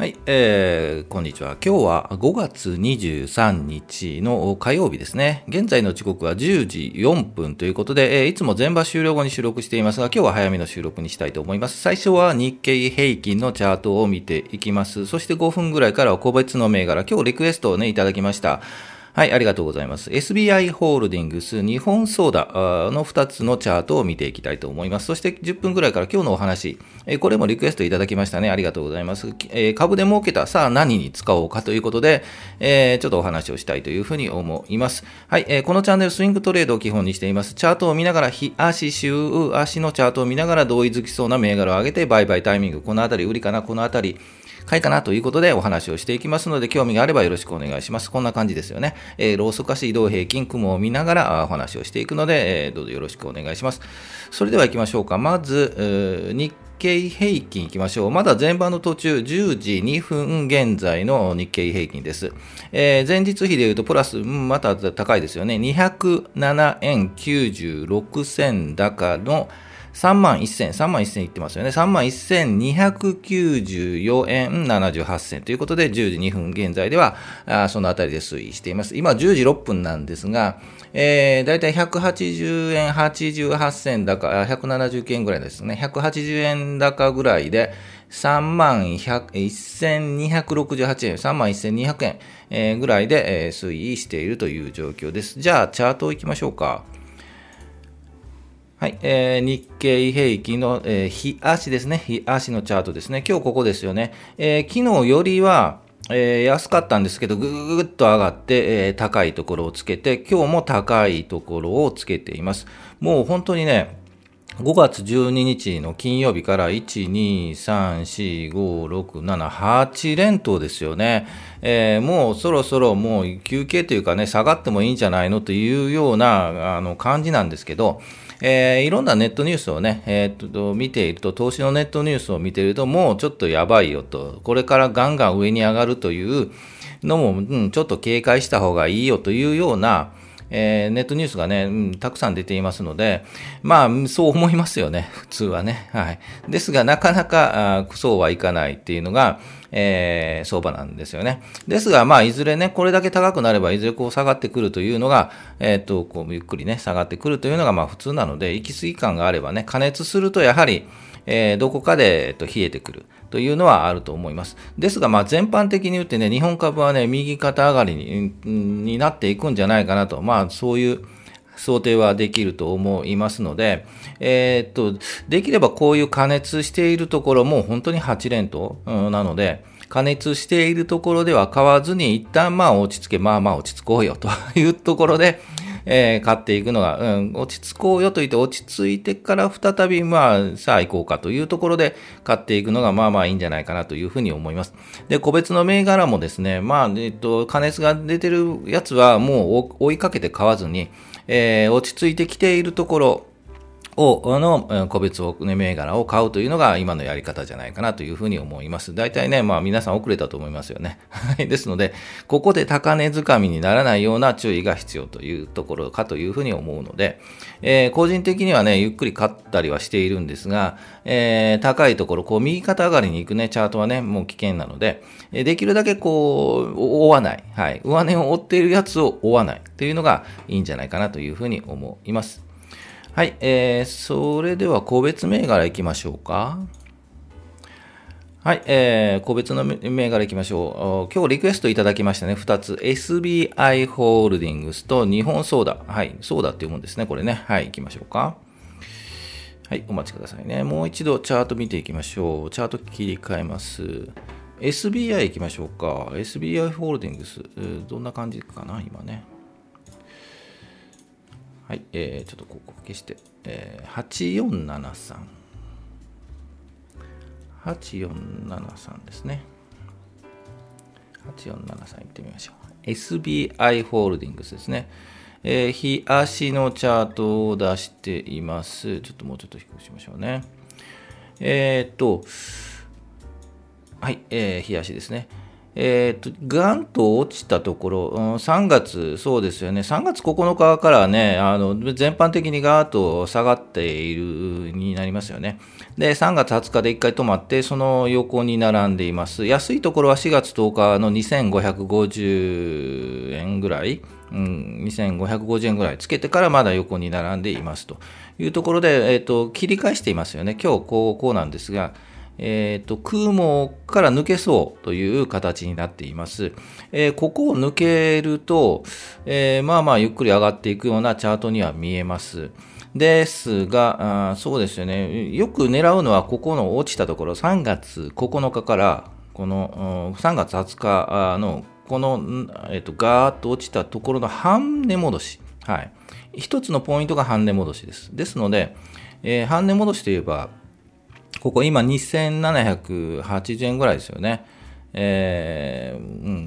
はい、えー、こんにちは。今日は5月23日の火曜日ですね。現在の時刻は10時4分ということで、えー、いつも全場終了後に収録していますが、今日は早めの収録にしたいと思います。最初は日経平均のチャートを見ていきます。そして5分ぐらいからは個別の銘柄、今日リクエストをね、いただきました。はい、ありがとうございます。SBI ホールディングス、日本ソーダの2つのチャートを見ていきたいと思います。そして10分くらいから今日のお話、これもリクエストいただきましたね。ありがとうございます。株で儲けた、さあ何に使おうかということで、ちょっとお話をしたいというふうに思います。はい、このチャンネルスイングトレードを基本にしています。チャートを見ながら、日足、週足のチャートを見ながら同意づきそうな銘柄を上げて、売買タイミング、このあたり売りかな、このあたり、買いかなということでお話をしていきますので、興味があればよろしくお願いします。こんな感じですよね。えー、ローソク足移動平均雲を見ながらお話をしていくので、えー、どうぞよろしくお願いします。それでは行きましょうか。まず、日経平均いきましょう。まだ前場の途中、10時2分現在の日経平均です。えー、前日比で言うと、プラス、また高いですよね。207円96銭高の3万1000、3万1000いってますよね。3万1294円78銭ということで、10時2分現在では、あそのあたりで推移しています。今10時6分なんですが、えー、だいたい180円88銭高、170円ぐらいですね。180円高ぐらいで、3万1268円、3万1200円、ぐらいで、推移しているという状況です。じゃあ、チャート行きましょうか。はい、えー、日経平均の、えー、日足ですね。日足のチャートですね。今日ここですよね。えー、昨日よりは、えー、安かったんですけど、ぐぐぐっと上がって、えー、高いところをつけて、今日も高いところをつけています。もう本当にね、5月12日の金曜日から1、2、3、4、5、6、7、8連投ですよね。えー、もうそろそろもう休憩というかね、下がってもいいんじゃないのというようなあの感じなんですけど、えー、いろんなネットニュースをね、えー、っと、見ていると、投資のネットニュースを見ていると、もうちょっとやばいよと、これからガンガン上に上がるというのも、うん、ちょっと警戒した方がいいよというような、えー、ネットニュースがね、うん、たくさん出ていますので、まあ、そう思いますよね、普通はね。はい。ですが、なかなか、あそうはいかないっていうのが、えー、相場なんですよね。ですが、まあ、いずれね、これだけ高くなれば、いずれこう下がってくるというのが、えっ、と、こう、ゆっくりね、下がってくるというのが、まあ、普通なので、行き過ぎ感があればね、加熱すると、やはり、えー、どこかで、えっと、冷えてくるというのはあると思います。ですが、まあ、全般的に言ってね、日本株はね、右肩上がりにになっていくんじゃないかなと、まあ、そういう想定はできると思いますので、えー、っと、できればこういう加熱しているところも本当に8連投なので、加熱しているところでは買わずに、一旦まあ落ち着け、まあまあ落ち着こうよというところで、えー、買っていくのが、うん、落ち着こうよと言って落ち着いてから再び、まあ、さあ行こうかというところで買っていくのが、まあまあいいんじゃないかなというふうに思います。で、個別の銘柄もですね、まあ、えっと、加熱が出てるやつはもう追いかけて買わずに、えー、落ち着いてきているところ、を、の、個別を、ね、銘柄を買うというのが今のやり方じゃないかなというふうに思います。大体ね、まあ皆さん遅れたと思いますよね。はいですので、ここで高値掴みにならないような注意が必要というところかというふうに思うので、えー、個人的にはね、ゆっくり買ったりはしているんですが、えー、高いところ、こう右肩上がりに行くね、チャートはね、もう危険なので、できるだけこう、追わない。はい。上値を追っているやつを追わないというのがいいんじゃないかなというふうに思います。はい、えー、それでは個別銘柄いきましょうか。はい、えー、個別の銘柄いきましょう。今日リクエストいただきましたね、2つ。SBI ホールディングスと日本ソーダ。はい、ソーダっていうんですね、これね。はい、行きましょうか。はい、お待ちくださいね。もう一度チャート見ていきましょう。チャート切り替えます。SBI 行きましょうか。SBI ホールディングス。どんな感じかな、今ね。はい、えー、ちょっとここ消して、えー、8473。8473ですね。8473いってみましょう。SBI ホールディングスですね。えー、日足のチャートを出しています。ちょっともうちょっと低くしましょうね。えー、っと、はい、えー、日足ですね。えーと、ガンと落ちたところ、うん、3月、そうですよね、3月9日からね、あの全般的にガーッと下がっているになりますよね。で、3月20日で1回止まって、その横に並んでいます。安いところは4月10日の2550円ぐらい、うん、2550円ぐらいつけてからまだ横に並んでいますというところで、えーと、切り返していますよね。今日こうこうなんですが、えーと、空網から抜けそうという形になっています。えー、ここを抜けると、えー、まあまあゆっくり上がっていくようなチャートには見えます。ですが、あそうですよね。よく狙うのは、ここの落ちたところ、3月9日から、この3月20日の、この、えっと、ガーッと落ちたところの半値戻し。はい。一つのポイントが半値戻しです。ですので、えー、半値戻しといえば、ここ今2780円ぐらいですよね。えー、う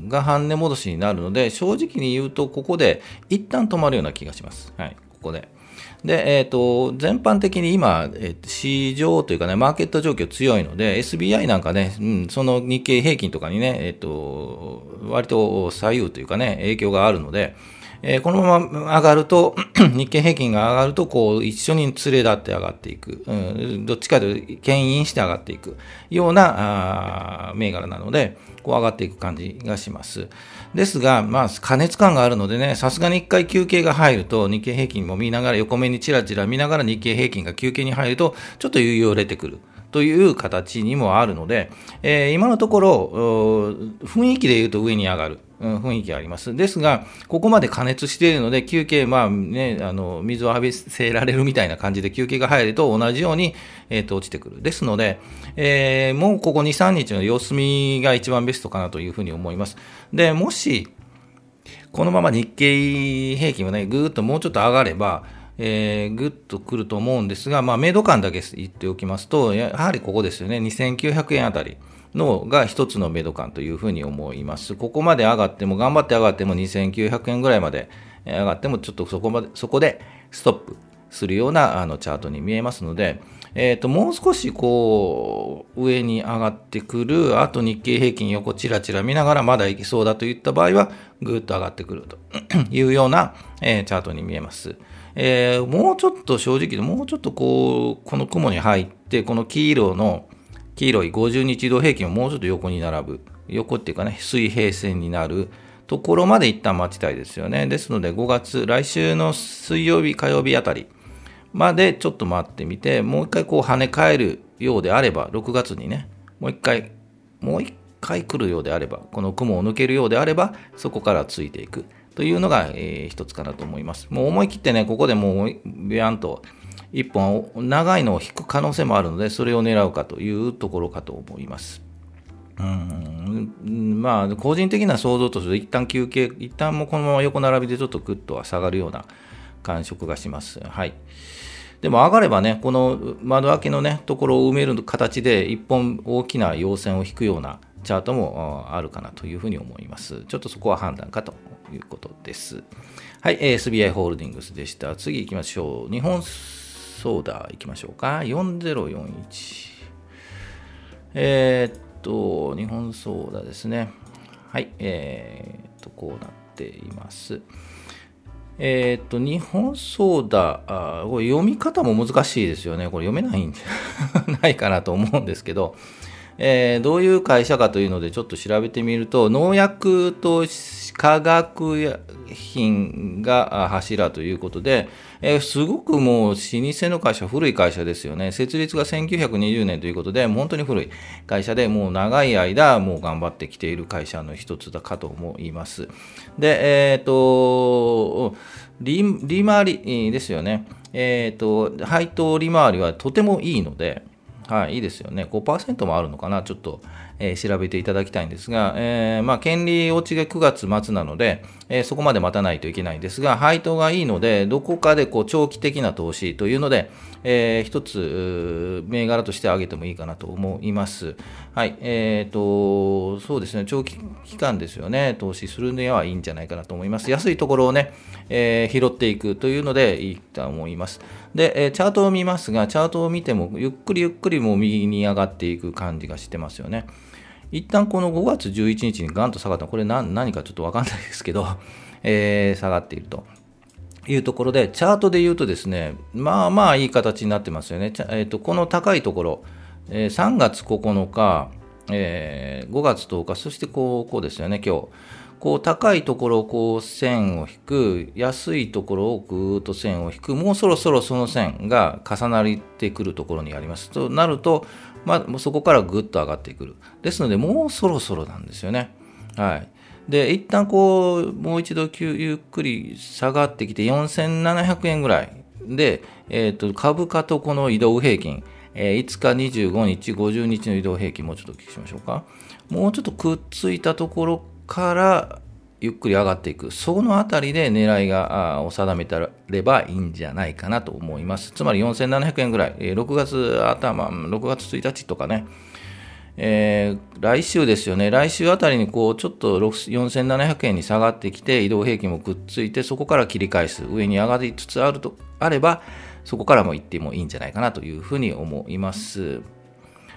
ん、が半値戻しになるので、正直に言うと、ここで一旦止まるような気がします。はい、ここで。で、えっ、ー、と、全般的に今、えー、市場というかね、マーケット状況強いので、SBI なんかね、うん、その日経平均とかにね、えっ、ー、と、割と左右というかね、影響があるので、えー、このまま上がると、日経平均が上がると、こう、一緒に連れ立って上がっていく。うん、どっちかというと、牽引して上がっていくような、あ銘柄なので、こう上がっていく感じがします。ですが、まあ、加熱感があるのでね、さすがに一回休憩が入ると、日経平均も見ながら、横目にちらちら見ながら日経平均が休憩に入ると、ちょっと余裕を出てくる。という形にもあるので、えー、今のところ、雰囲気で言うと上に上がる。雰囲気あります。ですが、ここまで加熱しているので、休憩、まあね、あの、水を浴びせられるみたいな感じで休憩が入ると同じように、えっ、ー、と、落ちてくる。ですので、えー、もうここ2、3日の様子見が一番ベストかなというふうに思います。で、もし、このまま日経平均はね、ぐーっともうちょっと上がれば、えー、ぐっとくると思うんですが、まあ、明度感だけ言っておきますと、やはりここですよね、2900円あたり。のが一つのメド感というふうに思います。ここまで上がっても、頑張って上がっても2900円ぐらいまで上がっても、ちょっとそこまで、そこでストップするようなあのチャートに見えますので、えっ、ー、と、もう少しこう、上に上がってくる、あと日経平均横ちらちら見ながらまだいきそうだといった場合は、ぐっと上がってくるというような、えー、チャートに見えます。えー、もうちょっと正直、もうちょっとこう、この雲に入って、この黄色の、黄色い50日移動平均をもうちょっと横に並ぶ。横っていうかね、水平線になるところまで一旦待ちたいですよね。ですので5月、来週の水曜日、火曜日あたりまでちょっと待ってみて、もう一回こう跳ね返るようであれば、6月にね、もう一回、もう一回来るようであれば、この雲を抜けるようであれば、そこからついていくというのが、えー、一つかなと思います。もう思い切ってね、ここでもうビャンと1本長いのを引く可能性もあるので、それを狙うかというところかと思います。うんまあ、個人的な想像とすると、一旦休憩、一旦もこのまま横並びでちょっとぐっとは下がるような感触がします。はい。でも上がればね、この窓開けのね、ところを埋める形で、一本大きな陽線を引くようなチャートもあるかなというふうに思います。ちょっとそこは判断かということです。はい、SBI ホールディングスでした。次行きましょう。日本ソーダいきましょうか。4041。えー、っと、日本ソーダですね。はい、えー、っと、こうなっています。えー、っと、日本ソーダあ、これ読み方も難しいですよね。これ読めないんじゃ ないかなと思うんですけど、えー、どういう会社かというのでちょっと調べてみると、農薬と化学品が柱ということで、えー、すごくもう老舗の会社、古い会社ですよね。設立が1920年ということで、本当に古い会社で、もう長い間、もう頑張ってきている会社の一つだかと思います。で、えっ、ー、と、利回りですよね。えっ、と、配当利回りはとてもいいので、はい、いいですよね。5%もあるのかな、ちょっと、えー、調べていただきたいんですが、えー、まあ、権利落ちが9月末なので、え、そこまで待たないといけないんですが、配当がいいので、どこかでこう長期的な投資というので、えー、一つ、銘柄として挙げてもいいかなと思います。はい、えっ、と、そうですね、長期期間ですよね、投資するにはいいんじゃないかなと思います。安いところをね、え拾っていくというのでいいと思います。で、えチャートを見ますが、チャートを見ても、ゆっくりゆっくりもう右に上がっていく感じがしてますよね。一旦この5月11日にガンと下がったこれ何かちょっとわかんないですけど、えー、下がっていると。いうところで、チャートで言うとですね、まあまあいい形になってますよね。えーと、この高いところ、えー、3月9日、えー、5月10日、そしてこうこうですよね、今日。こう高いところをこう線を引く、安いところをぐーっと線を引く、もうそろそろその線が重なってくるところにあります。となると、まあ、そこからぐっと上がってくる。ですので、もうそろそろなんですよね。はい。で、一旦こう、もう一度ゆっくり下がってきて、4700円ぐらいで、え、ー、と、株価とこの移動平均、えー、5日、25日、50日の移動平均、もうちょっとお聞きしましょうか。もうちょっとくっついたところからゆっくり上がっていく、そのあたりで狙いがを定めたればいいんじゃないかなと思います。つまり4700円ぐらい、6月頭、6月1日とかね、えー、来週ですよね、来週あたりにこうちょっと4700円に下がってきて、移動平均もくっついて、そこから切り返す、上に上がりつつあるとあれば、そこからも行ってもいいんじゃないかなというふうに思います。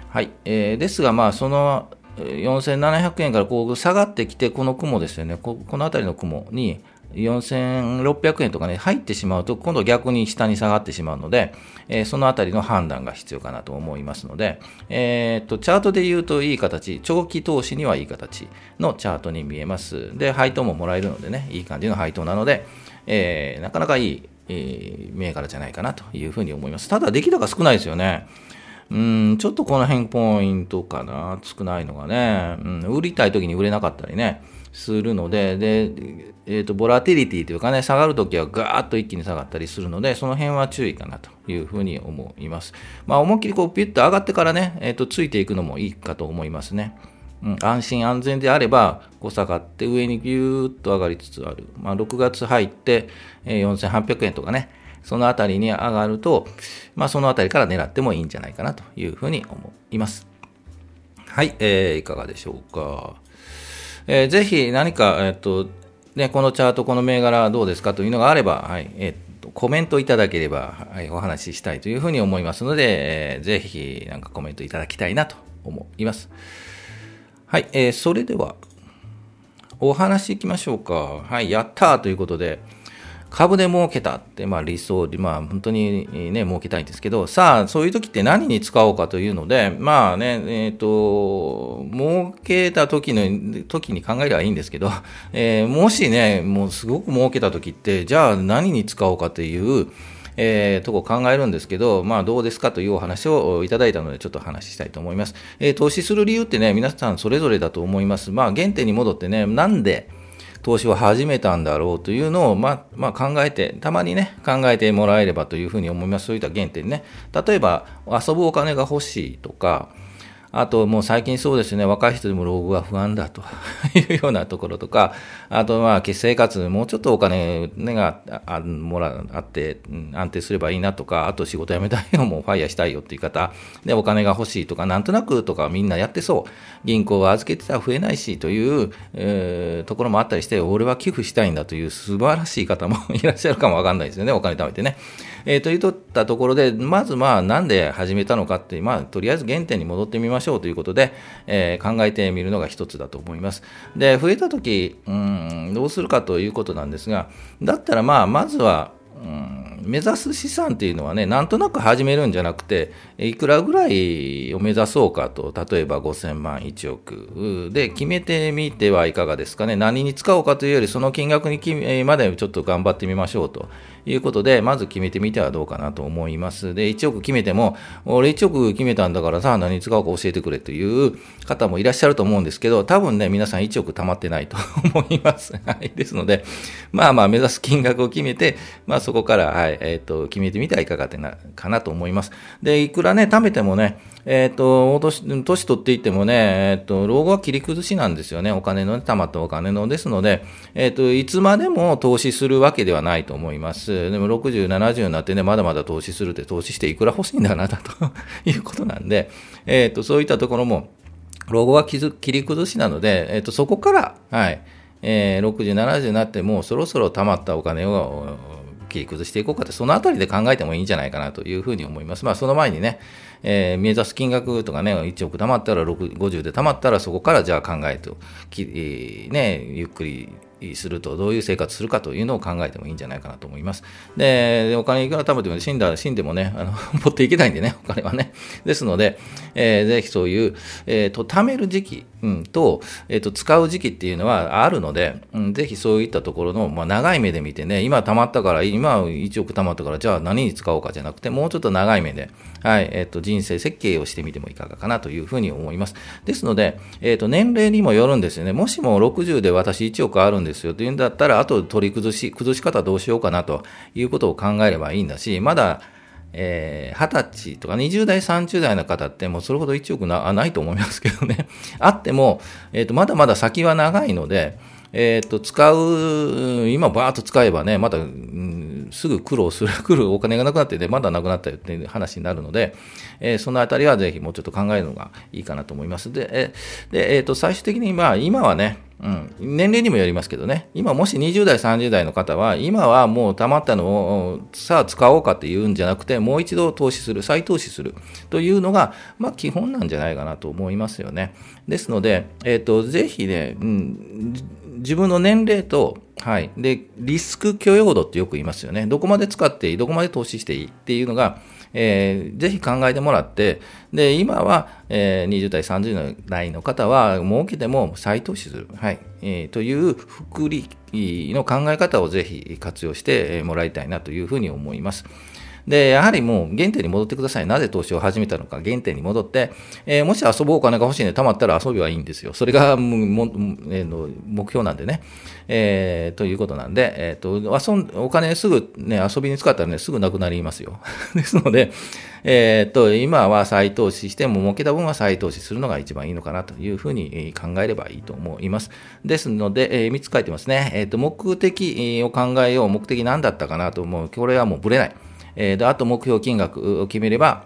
はい、えー、ですが、まあ、その4700円からこう下がってきて、この雲ですよね、この辺りの雲に4600円とかね、入ってしまうと、今度逆に下に下がってしまうので、えー、そのあたりの判断が必要かなと思いますので、えー、っと、チャートで言うといい形、長期投資にはいい形のチャートに見えます。で、配当ももらえるのでね、いい感じの配当なので、えー、なかなかいい、えー、銘柄じゃないかなというふうに思います。ただ、出来高少ないですよね。うん、ちょっとこの辺ポイントかな、少ないのがね、うん、売りたい時に売れなかったりね、するので、で、えっ、ー、と、ボラティリティというかね、下がるときはガーッと一気に下がったりするので、その辺は注意かなというふうに思います。まあ、思いっきりこう、ピュッと上がってからね、えっ、ー、と、ついていくのもいいかと思いますね。うん、安心安全であれば、こう下がって上にぎゅーっと上がりつつある。まあ、6月入って、えー、4800円とかね、そのあたりに上がると、まあ、そのあたりから狙ってもいいんじゃないかなというふうに思います。はい、えー、いかがでしょうか。えー、ぜひ何か、えっ、と、ね、このチャート、この銘柄どうですかというのがあれば、はい、えっ、と、コメントいただければ、はい、お話ししたいというふうに思いますので、えー、ぜひ、なんかコメントいただきたいなと思います。はい、えー、それでは、お話いきましょうか。はい、やったーということで、株で儲けたって、まあ理想で、まあ本当にね、儲けたいんですけど、さあ、そういう時って何に使おうかというので、まあね、えっ、ー、と、儲けた時の、時に考えればいいんですけど、えー、もしね、もうすごく儲けた時って、じゃあ何に使おうかという、えー、とこ考えるんですけど、まあどうですかというお話をいただいたので、ちょっと話したいと思います。えー、投資する理由ってね、皆さんそれぞれだと思います。まあ原点に戻ってね、なんで、投資を始めたんだろうというのを、まあ、まあ、考えて、たまにね、考えてもらえればというふうに思います。そういった原点ね。例えば、遊ぶお金が欲しいとか、あともう最近そうですね、若い人でも老後が不安だと いうようなところとか、あとまあ、生活、もうちょっとお金、ね、があもらあって、安定すればいいなとか、あと仕事辞めたいよ、もう ファイヤーしたいよっていう方、で、お金が欲しいとか、なんとなくとかみんなやってそう。銀行は預けてたら増えないしという、えー、ところもあったりして、俺は寄付したいんだという素晴らしい方も いらっしゃるかもわかんないですよね、お金貯めてね。えー、というとったところで、まずまあ、なんで始めたのかって、まあ、とりあえず原点に戻ってみましょうということで、えー、考えてみるのが一つだと思います。で、増えたとき、うん、どうするかということなんですが、だったらまあ、まずは、うん目指す資産っていうのはね、なんとなく始めるんじゃなくて、いくらぐらいを目指そうかと、例えば5000万、1億で決めてみてはいかがですかね。何に使おうかというより、その金額にまでちょっと頑張ってみましょうということで、まず決めてみてはどうかなと思います。で、1億決めても、俺1億決めたんだからさ、何に使おうか教えてくれという方もいらっしゃると思うんですけど、多分ね、皆さん1億貯まってないと 思います。はい。ですので、まあまあ目指す金額を決めて、まあそこから、はい、えっ、ー、と、決めてみてはいかがなかなと思います。で、いくらね、貯めてもね、えっ、ー、と、年、年取っていってもね、えっ、ー、と、老後は切り崩しなんですよね。お金の、ね貯まったお金の。ですので、えっ、と、いつまでも投資するわけではないと思います。でも、60、70になってね、まだまだ投資するって投資していくら欲しいんだな、と いうことなんで、えっ、と、そういったところも、老後は切り崩しなので、えっ、と、そこから、はい、えー、60、70になってもうそろそろ貯まったお金を切り崩していこうかって、そのあたりで考えてもいいんじゃないかなというふうに思います。まあ、その前にね、えー、目指す金額とかね、1億貯まったら50で貯まったら、そこからじゃあ考えと、きね、ゆっくりすると、どういう生活するかというのを考えてもいいんじゃないかなと思います。で、お金いくら貯めても死んだら 死んでもね、あの 持っていけないんでね、お金はね。ですので、えー、ぜひそういう、えっ、ー、と、貯める時期、うん、と、えっ、ー、と、使う時期っていうのはあるので、うん、ぜひそういったところの、まあ、長い目で見てね、今貯まったから、今1億貯まったから、じゃあ何に使おうかじゃなくて、もうちょっと長い目で、はい、えっ、と、人生設計をしてみてもいかがかなというふうに思います。ですので、えっ、と、年齢にもよるんですよね。もしも60で私1億あるんですよというんだったら、あと取り崩し、崩し方どうしようかなということを考えればいいんだし、まだ、えー、20歳とか20代、30代の方ってもうそれほど1億なないと思いますけどね。あっても、えっ、ー、と、まだまだ先は長いので、えっ、ー、と、使う、今バーッと使えばね、まだ、うん、すぐ苦労する、来るお金がなくなってね、まだなくなったよっていう話になるので、えー、そのあたりはぜひもうちょっと考えるのがいいかなと思います。で、えー、でえー、と、最終的に、まあ、今はね、うん、年齢にもよりますけどね、今もし20代、30代の方は、今はもう貯まったのをさあ使おうかっていうんじゃなくて、もう一度投資する、再投資するというのが、まあ基本なんじゃないかなと思いますよね。ですので、えっ、ー、と、ぜひね、うん、自分の年齢と、はい。で、リスク許容度ってよく言いますよね。どこまで使っていい、どこまで投資していいっていうのが、えー、ぜひ考えてもらって、で、今は、えー、20代、30代の方は、儲けても再投資する、はい、えー、という福利の考え方をぜひ活用してもらいたいなというふうに思います。で、やはりもう原点に戻ってください。なぜ投資を始めたのか、原点に戻って、えー、もし遊ぶお金が欲しいんで、貯まったら遊びはいいんですよ。それがもも、えー、目標なんでね。えー、ということなんで、え、ー、と、遊ん、お金すぐね、遊びに使ったらね、すぐなくなりますよ。ですので、えっ、と、今は再投資しても儲けた分は再投資するのが一番いいのかなというふうに考えればいいと思います。ですので、えー、3つ書いてますね。えっ、と、目的を考えよう。目的何だったかなと思う。これはもうぶれない。えー、で、あと目標金額を決めれば、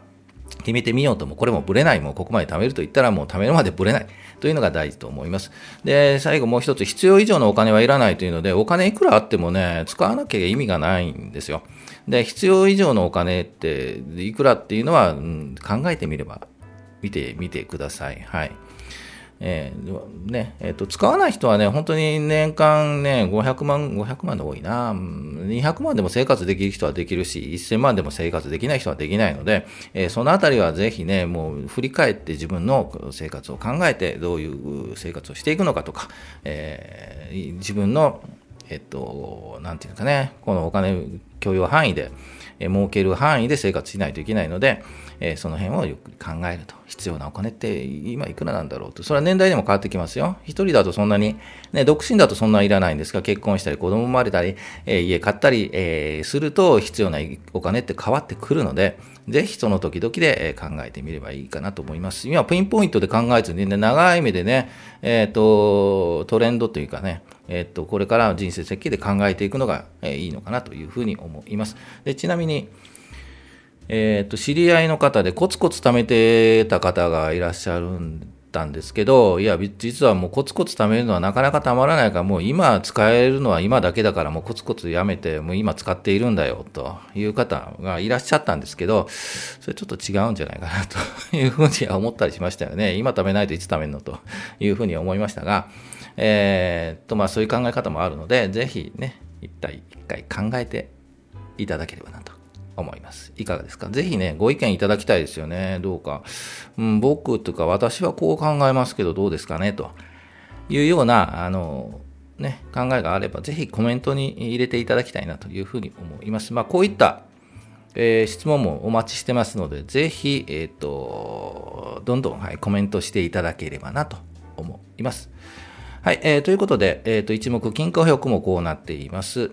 決めてみようとも、これもぶれない、もうここまで貯めると言ったらもう貯めるまでぶれないというのが大事と思います。で、最後もう一つ、必要以上のお金はいらないというので、お金いくらあってもね、使わなきゃ意味がないんですよ。で、必要以上のお金っていくらっていうのは、うん、考えてみれば、見てみてください。はい。えー、ね、えっ、ー、と、使わない人はね、本当に年間ね、500万、500万で多いな。200万でも生活できる人はできるし、1000万でも生活できない人はできないので、えー、そのあたりはぜひね、もう振り返って自分の生活を考えて、どういう生活をしていくのかとか、えー、自分の、えっと、なんていうかね、このお金許容範囲で、えー、儲ける範囲で生活しないといけないので、えー、その辺をゆっく考えると。必要なお金って今いくらなんだろうと。それは年代でも変わってきますよ。一人だとそんなに、ね、独身だとそんないらないんですが、結婚したり子供生まれたり、えー、家買ったり、えー、すると必要なお金って変わってくるので、ぜひその時々で考えてみればいいかなと思います。今、ピンポイントで考えずにね、長い目でね、えっ、ー、と、トレンドというかね、えっ、と、これからの人生設計で考えていくのがいいのかなというふうに思います。でちなみに、えっ、と、知り合いの方でコツコツ貯めてた方がいらっしゃるんたんですけど、いや、実はもうコツコツ貯めるのはなかなかたまらないから、もう今使えるのは今だけだからもうコツコツやめて、もう今使っているんだよ、という方がいらっしゃったんですけど、それちょっと違うんじゃないかな、というふうには思ったりしましたよね。今貯めないといつ貯めるのというふうに思いましたが、えー、っと、まあそういう考え方もあるので、ぜひね、一体一回考えていただければなと思います。いかがですか？ぜひね、ご意見いただきたいですよね。どうか。うん、僕とか私はこう考えますけどどうですかね？というような、あの、ね、考えがあれば、ぜひコメントに入れていただきたいなというふうに思います。まあ、こういった、えー、質問もお待ちしてますので、ぜひ、えっ、ー、と、どんどん、はい、コメントしていただければなと思います。はい、えー、ということで、えっ、と、一目金貨表もこうなっています。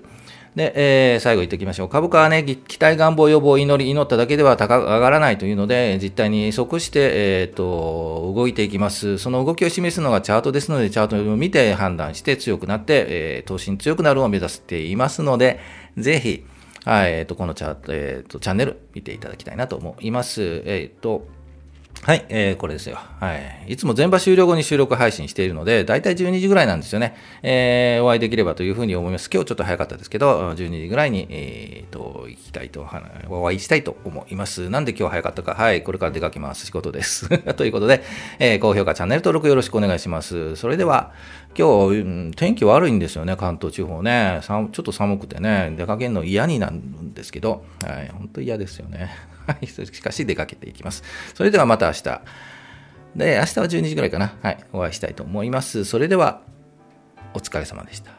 で、えー、最後言っておきましょう。株価はね、期待願望予防祈り、祈っただけでは高上がらないというので、実態に即して、えっ、ー、と、動いていきます。その動きを示すのがチャートですので、チャートを見て判断して強くなって、えー、投資に強くなるを目指していますので、ぜひ、はい、えっ、ー、と、このチャート、えっ、ー、と、チャンネル見ていただきたいなと思います。えっ、ー、と、はい、えー、これですよ。はい。いつも全場終了後に収録配信しているので、だいたい12時ぐらいなんですよね。えー、お会いできればというふうに思います。今日ちょっと早かったですけど、12時ぐらいに、えー、と、行きたいと、お会いしたいと思います。なんで今日早かったか。はい、これから出かけます。仕事です。ということで、えー、高評価、チャンネル登録よろしくお願いします。それでは、今日、うん、天気悪いんですよね、関東地方ね。ちょっと寒くてね、出かけるの嫌になるんですけど、はい、本当嫌ですよね。はい、しかし出かけていきます。それではまた明日。で、明日は12時ぐらいかな。はい、お会いしたいと思います。それでは、お疲れ様でした。